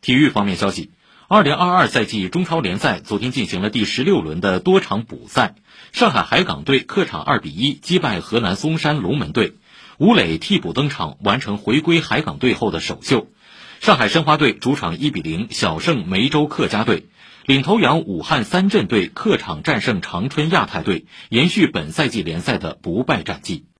体育方面消息。二零二二赛季中超联赛昨天进行了第十六轮的多场补赛。上海海港队客场二比一击败河南嵩山龙门队。吴磊替补登场完成回归海港队后的首秀。上海申花队主场一比零小胜梅州客家队。领头羊武汉三镇队客场战胜长春亚泰队延续本赛季联赛的不败战绩。